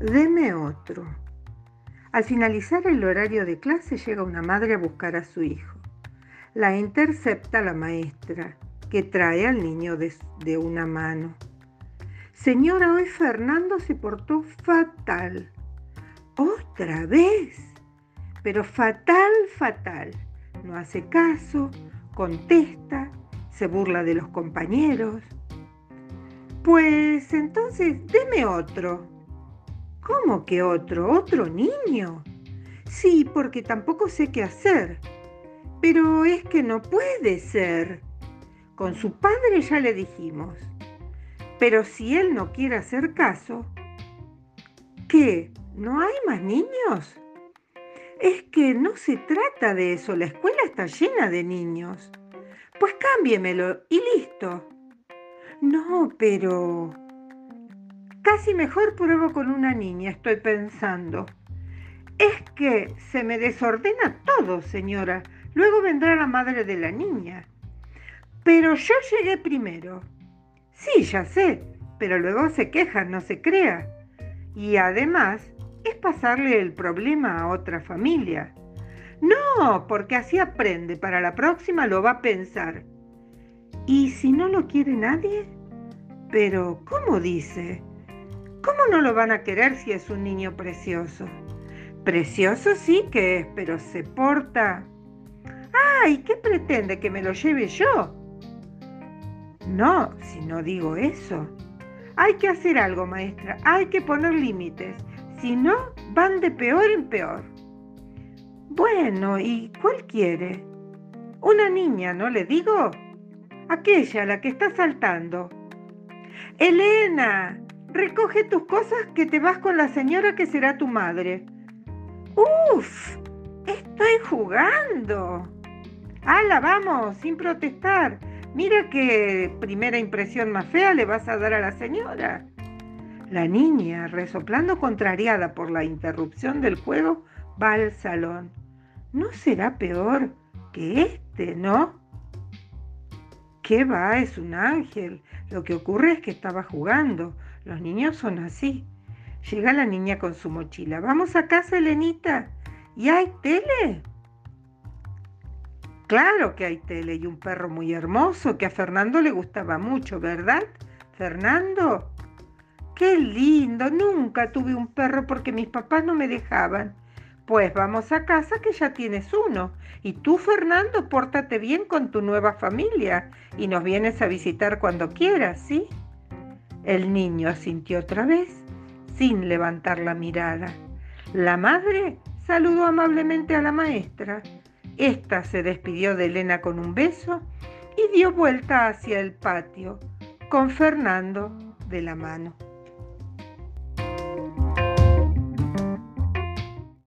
Deme otro. Al finalizar el horario de clase llega una madre a buscar a su hijo. La intercepta la maestra, que trae al niño de, una mano. Señora, hoy Fernando se portó fatal. ¿Otra vez? Pero fatal, fatal. No hace caso, contesta, se burla de los compañeros. Pues entonces, deme otro. ¿Cómo que otro? ¿Otro niño? Sí, porque tampoco sé qué hacer. Pero es que no puede ser. Con su padre ya le dijimos. Pero si él no quiere hacer caso, ¿qué? ¿No hay más niños? Es que no se trata de eso, la escuela está llena de niños. Pues cámbiemelo y listo. No, pero... Casi mejor pruebo con una niña, estoy pensando. Es que se me desordena todo, señora. Luego vendrá la madre de la niña. Pero yo llegué primero. Sí, ya sé, pero luego se quejan, no se crea. Y además, es pasarle el problema a otra familia. No, porque así aprende, para la próxima lo va a pensar. ¿Y si no lo quiere nadie? Pero, ¿cómo dice? ¿Cómo no lo van a querer si es un niño precioso? Precioso sí que es, pero se porta... ¡Ay! ¿Qué pretende que me lo lleve yo? No, si no digo eso. Hay que hacer algo, maestra. Hay que poner límites. Si no, van de peor en peor. Bueno, ¿y cuál quiere? Una niña, ¿no le digo? Aquella, la que está saltando. Elena, recoge tus cosas que te vas con la señora que será tu madre. Uf, estoy jugando. ¡Hala, vamos, sin protestar! Mira qué primera impresión más fea le vas a dar a la señora. La niña, resoplando contrariada por la interrupción del juego, va al salón. ¿No será peor que este, no? ¿Qué va? Es un ángel. Lo que ocurre es que estaba jugando. Los niños son así. Llega la niña con su mochila. Vamos a casa, Elenita. ¿Y hay tele? Claro que hay tele y un perro muy hermoso que a Fernando le gustaba mucho, ¿verdad? Fernando, Qué lindo, nunca tuve un perro porque mis papás no me dejaban. Pues vamos a casa que ya tienes uno. Y tú, Fernando, pórtate bien con tu nueva familia y nos vienes a visitar cuando quieras, ¿sí? El niño asintió otra vez, sin levantar la mirada. La madre saludó amablemente a la maestra. Esta se despidió de Elena con un beso y dio vuelta hacia el patio, con Fernando de la mano.